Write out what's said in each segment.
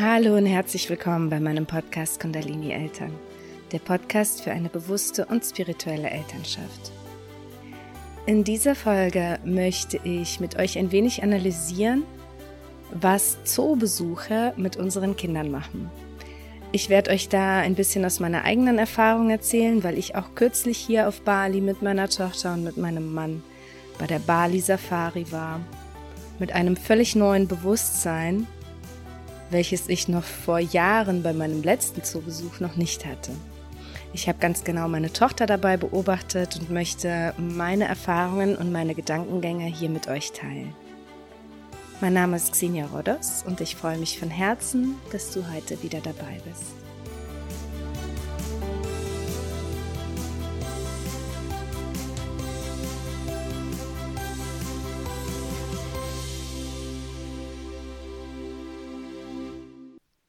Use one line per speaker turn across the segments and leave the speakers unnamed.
Hallo und herzlich willkommen bei meinem Podcast Kundalini Eltern, der Podcast für eine bewusste und spirituelle Elternschaft. In dieser Folge möchte ich mit euch ein wenig analysieren, was Zoobesuche mit unseren Kindern machen. Ich werde euch da ein bisschen aus meiner eigenen Erfahrung erzählen, weil ich auch kürzlich hier auf Bali mit meiner Tochter und mit meinem Mann bei der Bali Safari war. Mit einem völlig neuen Bewusstsein welches ich noch vor Jahren bei meinem letzten Zoobesuch noch nicht hatte. Ich habe ganz genau meine Tochter dabei beobachtet und möchte meine Erfahrungen und meine Gedankengänge hier mit euch teilen. Mein Name ist Xenia Rodos und ich freue mich von Herzen, dass du heute wieder dabei bist.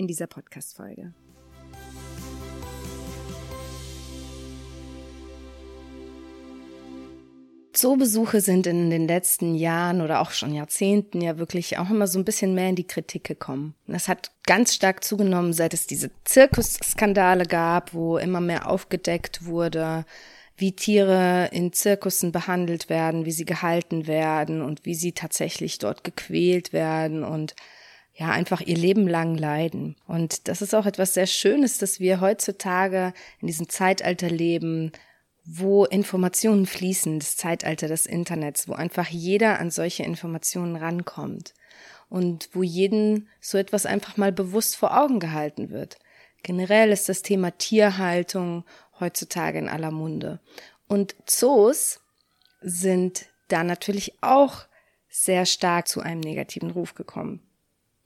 in dieser Podcast-Folge. Zoobesuche sind in den letzten Jahren oder auch schon Jahrzehnten ja wirklich auch immer so ein bisschen mehr in die Kritik gekommen. Das hat ganz stark zugenommen, seit es diese Zirkusskandale gab, wo immer mehr aufgedeckt wurde, wie Tiere in Zirkussen behandelt werden, wie sie gehalten werden und wie sie tatsächlich dort gequält werden und ja einfach ihr Leben lang leiden. Und das ist auch etwas sehr Schönes, dass wir heutzutage in diesem Zeitalter leben, wo Informationen fließen, das Zeitalter des Internets, wo einfach jeder an solche Informationen rankommt und wo jeden so etwas einfach mal bewusst vor Augen gehalten wird. Generell ist das Thema Tierhaltung heutzutage in aller Munde. Und Zoos sind da natürlich auch sehr stark zu einem negativen Ruf gekommen.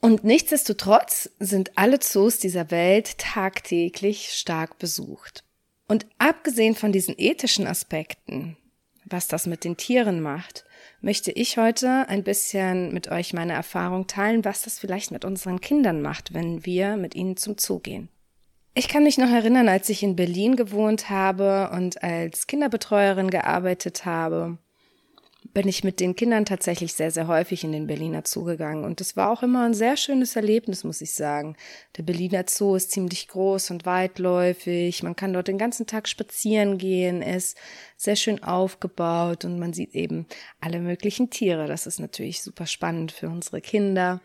Und nichtsdestotrotz sind alle Zoos dieser Welt tagtäglich stark besucht. Und abgesehen von diesen ethischen Aspekten, was das mit den Tieren macht, möchte ich heute ein bisschen mit euch meine Erfahrung teilen, was das vielleicht mit unseren Kindern macht, wenn wir mit ihnen zum Zoo gehen. Ich kann mich noch erinnern, als ich in Berlin gewohnt habe und als Kinderbetreuerin gearbeitet habe bin ich mit den Kindern tatsächlich sehr, sehr häufig in den Berliner Zoo gegangen. Und das war auch immer ein sehr schönes Erlebnis, muss ich sagen. Der Berliner Zoo ist ziemlich groß und weitläufig. Man kann dort den ganzen Tag spazieren gehen, ist sehr schön aufgebaut und man sieht eben alle möglichen Tiere. Das ist natürlich super spannend für unsere Kinder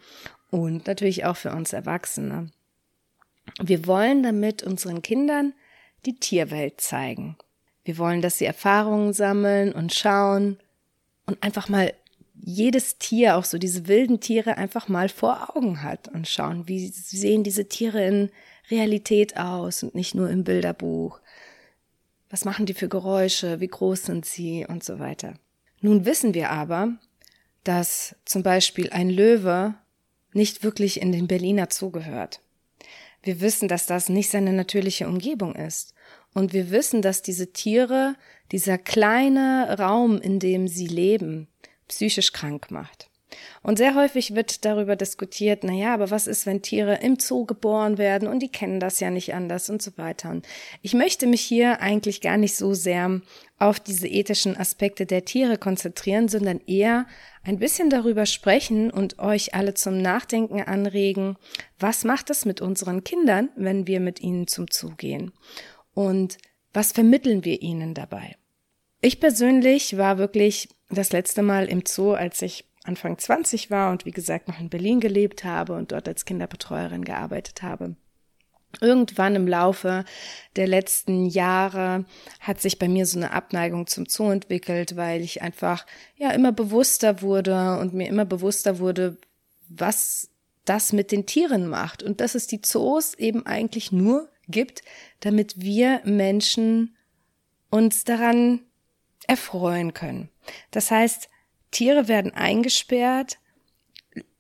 und natürlich auch für uns Erwachsene. Wir wollen damit unseren Kindern die Tierwelt zeigen. Wir wollen, dass sie Erfahrungen sammeln und schauen, und einfach mal jedes Tier, auch so diese wilden Tiere, einfach mal vor Augen hat und schauen, wie sehen diese Tiere in Realität aus und nicht nur im Bilderbuch. Was machen die für Geräusche? Wie groß sind sie? Und so weiter. Nun wissen wir aber, dass zum Beispiel ein Löwe nicht wirklich in den Berliner Zoo gehört. Wir wissen, dass das nicht seine natürliche Umgebung ist. Und wir wissen, dass diese Tiere, dieser kleine Raum, in dem sie leben, psychisch krank macht. Und sehr häufig wird darüber diskutiert, na ja, aber was ist, wenn Tiere im Zoo geboren werden und die kennen das ja nicht anders und so weiter. Und ich möchte mich hier eigentlich gar nicht so sehr auf diese ethischen Aspekte der Tiere konzentrieren, sondern eher ein bisschen darüber sprechen und euch alle zum Nachdenken anregen, was macht es mit unseren Kindern, wenn wir mit ihnen zum Zoo gehen? Und was vermitteln wir ihnen dabei? Ich persönlich war wirklich das letzte Mal im Zoo, als ich Anfang 20 war und wie gesagt noch in Berlin gelebt habe und dort als Kinderbetreuerin gearbeitet habe. Irgendwann im Laufe der letzten Jahre hat sich bei mir so eine Abneigung zum Zoo entwickelt, weil ich einfach ja immer bewusster wurde und mir immer bewusster wurde, was das mit den Tieren macht und dass es die Zoos eben eigentlich nur gibt, damit wir Menschen uns daran erfreuen können. Das heißt, Tiere werden eingesperrt,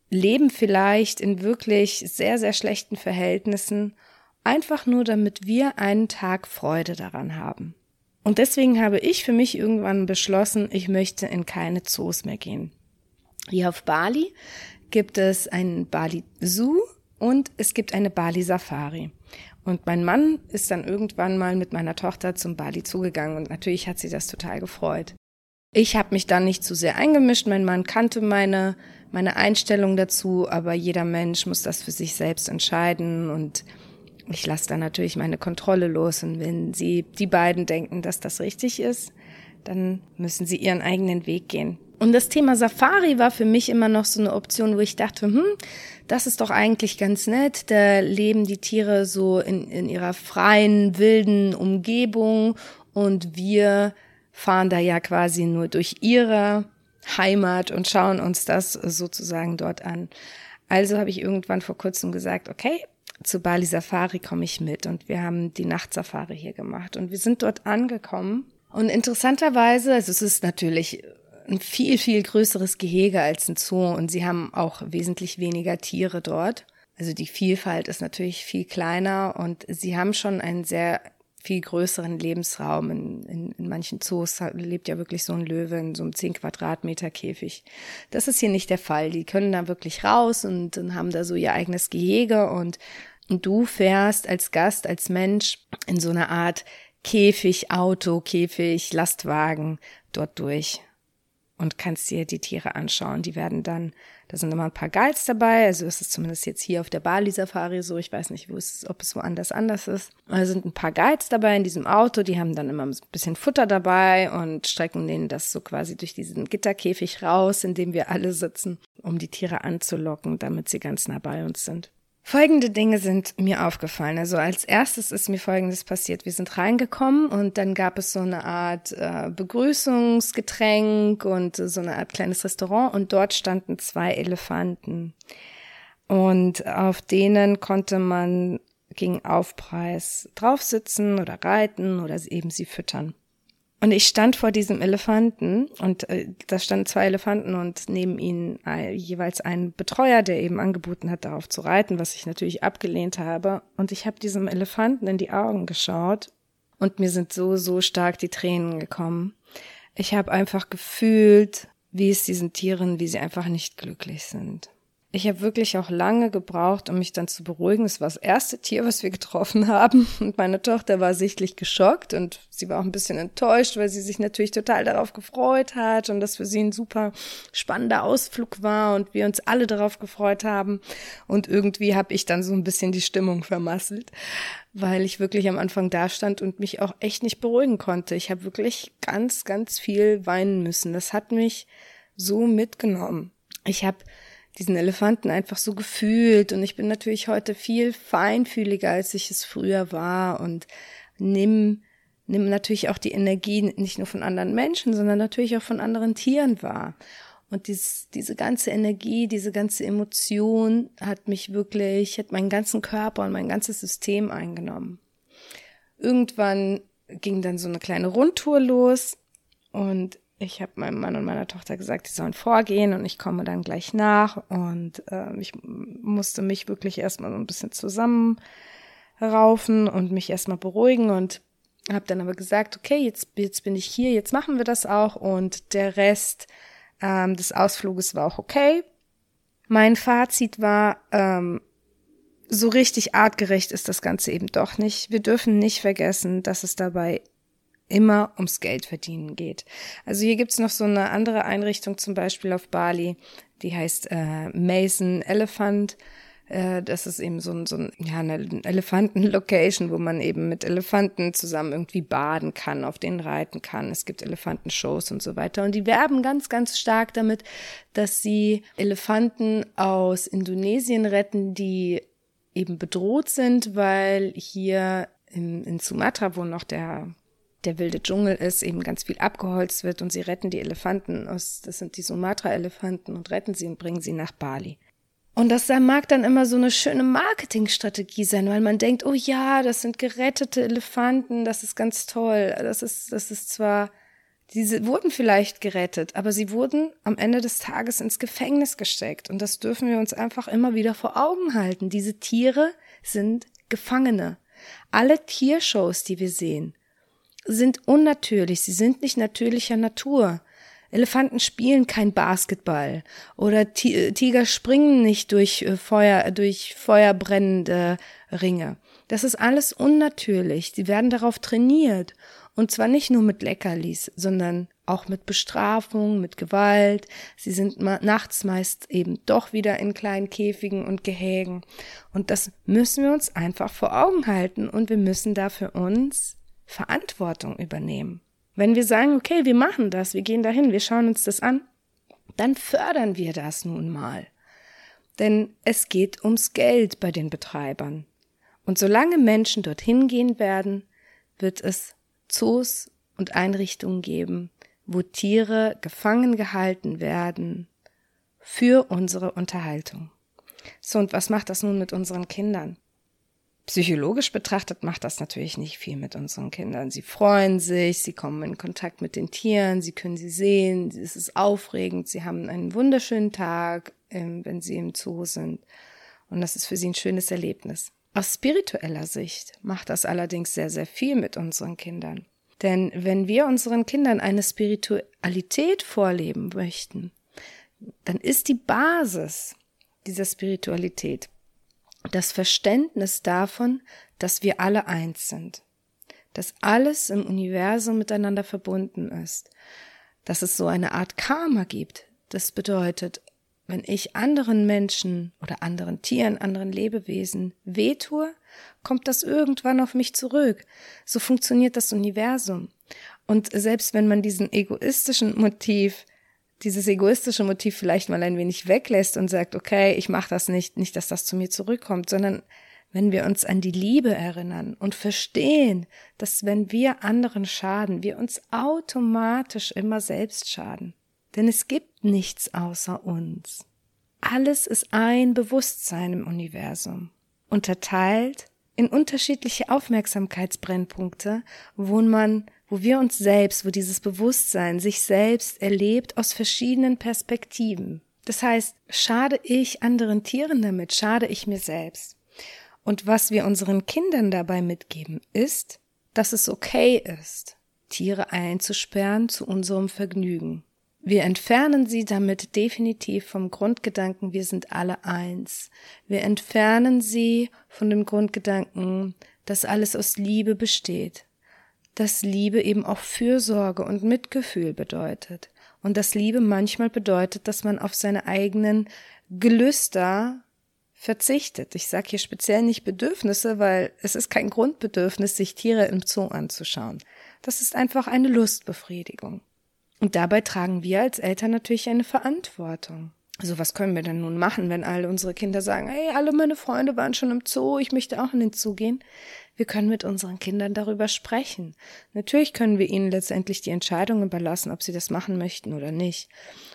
leben vielleicht in wirklich sehr, sehr schlechten Verhältnissen einfach nur damit wir einen Tag Freude daran haben. Und deswegen habe ich für mich irgendwann beschlossen, ich möchte in keine Zoos mehr gehen. Hier auf Bali gibt es einen Bali Zoo und es gibt eine Bali Safari. Und mein Mann ist dann irgendwann mal mit meiner Tochter zum Bali zugegangen und natürlich hat sie das total gefreut. Ich habe mich da nicht zu sehr eingemischt. Mein Mann kannte meine meine Einstellung dazu, aber jeder Mensch muss das für sich selbst entscheiden und ich lasse da natürlich meine Kontrolle los und wenn sie, die beiden denken, dass das richtig ist, dann müssen sie ihren eigenen Weg gehen. Und das Thema Safari war für mich immer noch so eine Option, wo ich dachte, hm, das ist doch eigentlich ganz nett. Da leben die Tiere so in, in ihrer freien, wilden Umgebung und wir fahren da ja quasi nur durch ihre Heimat und schauen uns das sozusagen dort an. Also habe ich irgendwann vor kurzem gesagt, okay, zu Bali Safari komme ich mit und wir haben die Nachtsafari hier gemacht und wir sind dort angekommen und interessanterweise, also es ist natürlich ein viel, viel größeres Gehege als ein Zoo und sie haben auch wesentlich weniger Tiere dort. Also die Vielfalt ist natürlich viel kleiner und sie haben schon einen sehr viel größeren Lebensraum. In, in, in manchen Zoos lebt ja wirklich so ein Löwe in so einem 10 Quadratmeter Käfig. Das ist hier nicht der Fall. Die können da wirklich raus und, und haben da so ihr eigenes Gehege und und du fährst als Gast, als Mensch in so einer Art Käfig, Auto, Käfig, Lastwagen dort durch und kannst dir die Tiere anschauen. Die werden dann, da sind immer ein paar Guides dabei, also ist es zumindest jetzt hier auf der Bali Safari so, ich weiß nicht, wo es, ob es woanders anders ist. Da sind ein paar Guides dabei in diesem Auto, die haben dann immer ein bisschen Futter dabei und strecken denen das so quasi durch diesen Gitterkäfig raus, in dem wir alle sitzen, um die Tiere anzulocken, damit sie ganz nah bei uns sind. Folgende Dinge sind mir aufgefallen. Also als erstes ist mir Folgendes passiert. Wir sind reingekommen und dann gab es so eine Art äh, Begrüßungsgetränk und so eine Art kleines Restaurant und dort standen zwei Elefanten. Und auf denen konnte man gegen Aufpreis draufsitzen oder reiten oder eben sie füttern. Und ich stand vor diesem Elefanten und äh, da standen zwei Elefanten und neben ihnen äh, jeweils ein Betreuer, der eben angeboten hat, darauf zu reiten, was ich natürlich abgelehnt habe. Und ich habe diesem Elefanten in die Augen geschaut und mir sind so, so stark die Tränen gekommen. Ich habe einfach gefühlt, wie es diesen Tieren, wie sie einfach nicht glücklich sind. Ich habe wirklich auch lange gebraucht, um mich dann zu beruhigen. Es war das erste Tier, was wir getroffen haben. Und meine Tochter war sichtlich geschockt und sie war auch ein bisschen enttäuscht, weil sie sich natürlich total darauf gefreut hat und das für sie ein super spannender Ausflug war und wir uns alle darauf gefreut haben. Und irgendwie habe ich dann so ein bisschen die Stimmung vermasselt, weil ich wirklich am Anfang da stand und mich auch echt nicht beruhigen konnte. Ich habe wirklich ganz, ganz viel weinen müssen. Das hat mich so mitgenommen. Ich habe diesen Elefanten einfach so gefühlt und ich bin natürlich heute viel feinfühliger, als ich es früher war und nimm nimm natürlich auch die Energie nicht nur von anderen Menschen, sondern natürlich auch von anderen Tieren wahr. Und dies, diese ganze Energie, diese ganze Emotion hat mich wirklich, hat meinen ganzen Körper und mein ganzes System eingenommen. Irgendwann ging dann so eine kleine Rundtour los und ich habe meinem Mann und meiner Tochter gesagt, die sollen vorgehen und ich komme dann gleich nach. Und äh, ich musste mich wirklich erstmal so ein bisschen zusammenraufen und mich erstmal beruhigen und habe dann aber gesagt, okay, jetzt, jetzt bin ich hier, jetzt machen wir das auch. Und der Rest ähm, des Ausfluges war auch okay. Mein Fazit war, ähm, so richtig artgerecht ist das Ganze eben doch nicht. Wir dürfen nicht vergessen, dass es dabei immer ums Geld verdienen geht. Also hier gibt's noch so eine andere Einrichtung, zum Beispiel auf Bali, die heißt äh, Mason Elephant. Äh, das ist eben so ein, so ein ja, eine Elefanten-Location, wo man eben mit Elefanten zusammen irgendwie baden kann, auf denen reiten kann. Es gibt Elefantenshows und so weiter. Und die werben ganz, ganz stark damit, dass sie Elefanten aus Indonesien retten, die eben bedroht sind, weil hier in, in Sumatra, wo noch der der wilde Dschungel ist, eben ganz viel abgeholzt wird und sie retten die Elefanten aus, das sind die Sumatra-Elefanten und retten sie und bringen sie nach Bali. Und das mag dann immer so eine schöne Marketingstrategie sein, weil man denkt, oh ja, das sind gerettete Elefanten, das ist ganz toll. Das ist, das ist zwar, diese wurden vielleicht gerettet, aber sie wurden am Ende des Tages ins Gefängnis gesteckt. Und das dürfen wir uns einfach immer wieder vor Augen halten. Diese Tiere sind Gefangene. Alle Tiershows, die wir sehen, sind unnatürlich, sie sind nicht natürlicher Natur. Elefanten spielen kein Basketball oder äh, Tiger springen nicht durch äh, Feuer, durch feuerbrennende Ringe. Das ist alles unnatürlich. Sie werden darauf trainiert. Und zwar nicht nur mit Leckerlis, sondern auch mit Bestrafung, mit Gewalt. Sie sind nachts meist eben doch wieder in kleinen Käfigen und Gehägen. Und das müssen wir uns einfach vor Augen halten und wir müssen da für uns Verantwortung übernehmen. Wenn wir sagen, okay, wir machen das, wir gehen dahin, wir schauen uns das an, dann fördern wir das nun mal. Denn es geht ums Geld bei den Betreibern. Und solange Menschen dorthin gehen werden, wird es Zoos und Einrichtungen geben, wo Tiere gefangen gehalten werden für unsere Unterhaltung. So, und was macht das nun mit unseren Kindern? Psychologisch betrachtet macht das natürlich nicht viel mit unseren Kindern. Sie freuen sich, sie kommen in Kontakt mit den Tieren, sie können sie sehen, es ist aufregend, sie haben einen wunderschönen Tag, ähm, wenn sie im Zoo sind. Und das ist für sie ein schönes Erlebnis. Aus spiritueller Sicht macht das allerdings sehr, sehr viel mit unseren Kindern. Denn wenn wir unseren Kindern eine Spiritualität vorleben möchten, dann ist die Basis dieser Spiritualität das Verständnis davon, dass wir alle eins sind, dass alles im Universum miteinander verbunden ist, dass es so eine Art Karma gibt. Das bedeutet, wenn ich anderen Menschen oder anderen Tieren, anderen Lebewesen wehtue, kommt das irgendwann auf mich zurück. So funktioniert das Universum. Und selbst wenn man diesen egoistischen Motiv dieses egoistische Motiv vielleicht mal ein wenig weglässt und sagt, okay, ich mache das nicht, nicht, dass das zu mir zurückkommt, sondern wenn wir uns an die Liebe erinnern und verstehen, dass wenn wir anderen schaden, wir uns automatisch immer selbst schaden. Denn es gibt nichts außer uns. Alles ist ein Bewusstsein im Universum, unterteilt in unterschiedliche Aufmerksamkeitsbrennpunkte, wo man wo wir uns selbst, wo dieses Bewusstsein sich selbst erlebt aus verschiedenen Perspektiven. Das heißt, schade ich anderen Tieren damit, schade ich mir selbst. Und was wir unseren Kindern dabei mitgeben, ist, dass es okay ist, Tiere einzusperren zu unserem Vergnügen. Wir entfernen sie damit definitiv vom Grundgedanken, wir sind alle eins. Wir entfernen sie von dem Grundgedanken, dass alles aus Liebe besteht dass Liebe eben auch Fürsorge und Mitgefühl bedeutet. Und dass Liebe manchmal bedeutet, dass man auf seine eigenen Gelüster verzichtet. Ich sage hier speziell nicht Bedürfnisse, weil es ist kein Grundbedürfnis, sich Tiere im Zoo anzuschauen. Das ist einfach eine Lustbefriedigung. Und dabei tragen wir als Eltern natürlich eine Verantwortung. Also was können wir denn nun machen, wenn alle unsere Kinder sagen, hey, alle meine Freunde waren schon im Zoo, ich möchte auch in den Zoo gehen? Wir können mit unseren Kindern darüber sprechen. Natürlich können wir ihnen letztendlich die Entscheidung überlassen, ob sie das machen möchten oder nicht.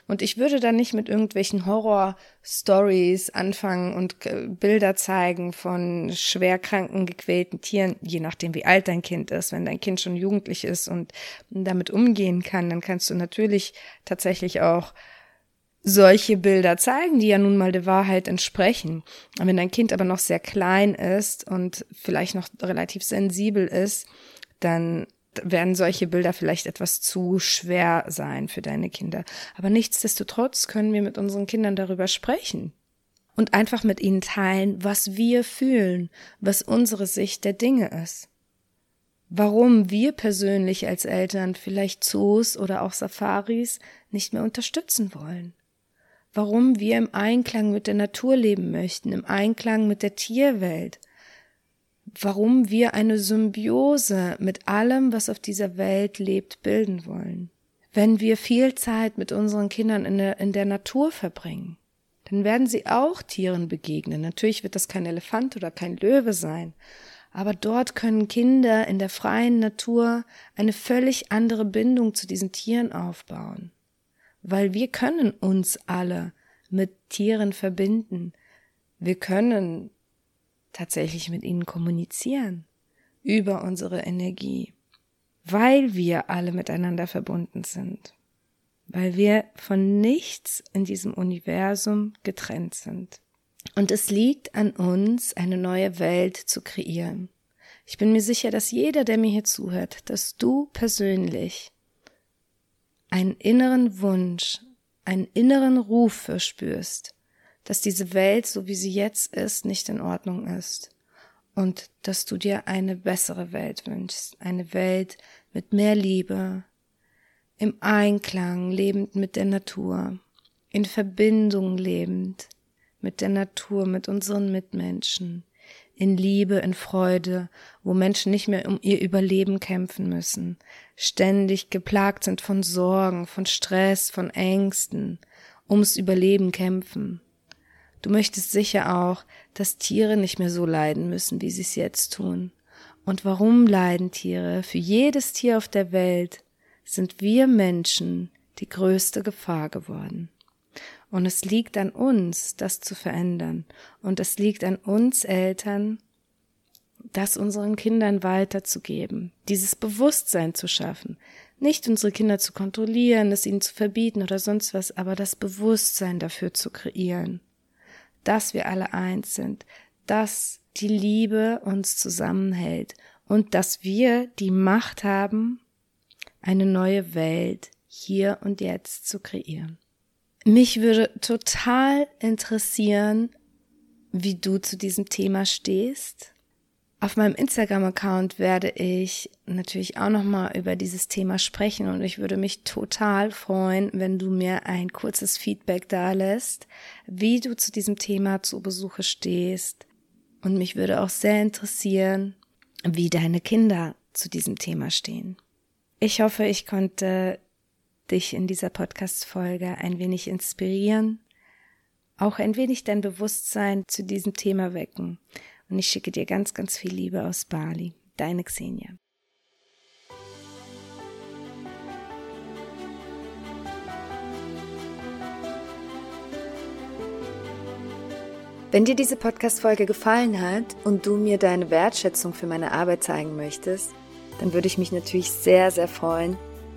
Und ich würde da nicht mit irgendwelchen Horror-Stories anfangen und äh, Bilder zeigen von schwerkranken, gequälten Tieren, je nachdem wie alt dein Kind ist. Wenn dein Kind schon jugendlich ist und damit umgehen kann, dann kannst du natürlich tatsächlich auch solche Bilder zeigen, die ja nun mal der Wahrheit entsprechen. wenn dein Kind aber noch sehr klein ist und vielleicht noch relativ sensibel ist, dann werden solche Bilder vielleicht etwas zu schwer sein für deine Kinder. Aber nichtsdestotrotz können wir mit unseren Kindern darüber sprechen und einfach mit ihnen teilen, was wir fühlen, was unsere Sicht der Dinge ist. Warum wir persönlich als Eltern vielleicht Zoos oder auch Safaris nicht mehr unterstützen wollen warum wir im Einklang mit der Natur leben möchten, im Einklang mit der Tierwelt, warum wir eine Symbiose mit allem, was auf dieser Welt lebt, bilden wollen. Wenn wir viel Zeit mit unseren Kindern in der, in der Natur verbringen, dann werden sie auch Tieren begegnen. Natürlich wird das kein Elefant oder kein Löwe sein, aber dort können Kinder in der freien Natur eine völlig andere Bindung zu diesen Tieren aufbauen, weil wir können uns alle mit Tieren verbinden. Wir können tatsächlich mit ihnen kommunizieren über unsere Energie, weil wir alle miteinander verbunden sind weil wir von nichts in diesem Universum getrennt sind. Und es liegt an uns, eine neue Welt zu kreieren. Ich bin mir sicher, dass jeder, der mir hier zuhört, dass du persönlich einen inneren Wunsch, einen inneren Ruf verspürst, dass diese Welt, so wie sie jetzt ist, nicht in Ordnung ist. Und dass du dir eine bessere Welt wünschst, eine Welt mit mehr Liebe, im Einklang lebend mit der Natur, in Verbindung lebend mit der Natur, mit unseren Mitmenschen, in Liebe, in Freude, wo Menschen nicht mehr um ihr Überleben kämpfen müssen, ständig geplagt sind von Sorgen, von Stress, von Ängsten, ums Überleben kämpfen. Du möchtest sicher auch, dass Tiere nicht mehr so leiden müssen, wie sie es jetzt tun. Und warum leiden Tiere? Für jedes Tier auf der Welt sind wir Menschen die größte Gefahr geworden. Und es liegt an uns, das zu verändern. Und es liegt an uns Eltern, das unseren Kindern weiterzugeben, dieses Bewusstsein zu schaffen. Nicht unsere Kinder zu kontrollieren, es ihnen zu verbieten oder sonst was, aber das Bewusstsein dafür zu kreieren, dass wir alle eins sind, dass die Liebe uns zusammenhält und dass wir die Macht haben, eine neue Welt hier und jetzt zu kreieren. Mich würde total interessieren, wie du zu diesem Thema stehst. Auf meinem Instagram-Account werde ich natürlich auch nochmal über dieses Thema sprechen und ich würde mich total freuen, wenn du mir ein kurzes Feedback da lässt, wie du zu diesem Thema zu Besuche stehst. Und mich würde auch sehr interessieren, wie deine Kinder zu diesem Thema stehen. Ich hoffe, ich konnte dich in dieser Podcast-Folge ein wenig inspirieren, auch ein wenig dein Bewusstsein zu diesem Thema wecken. Und ich schicke dir ganz, ganz viel Liebe aus Bali. Deine Xenia. Wenn dir diese Podcast-Folge gefallen hat und du mir deine Wertschätzung für meine Arbeit zeigen möchtest, dann würde ich mich natürlich sehr, sehr freuen,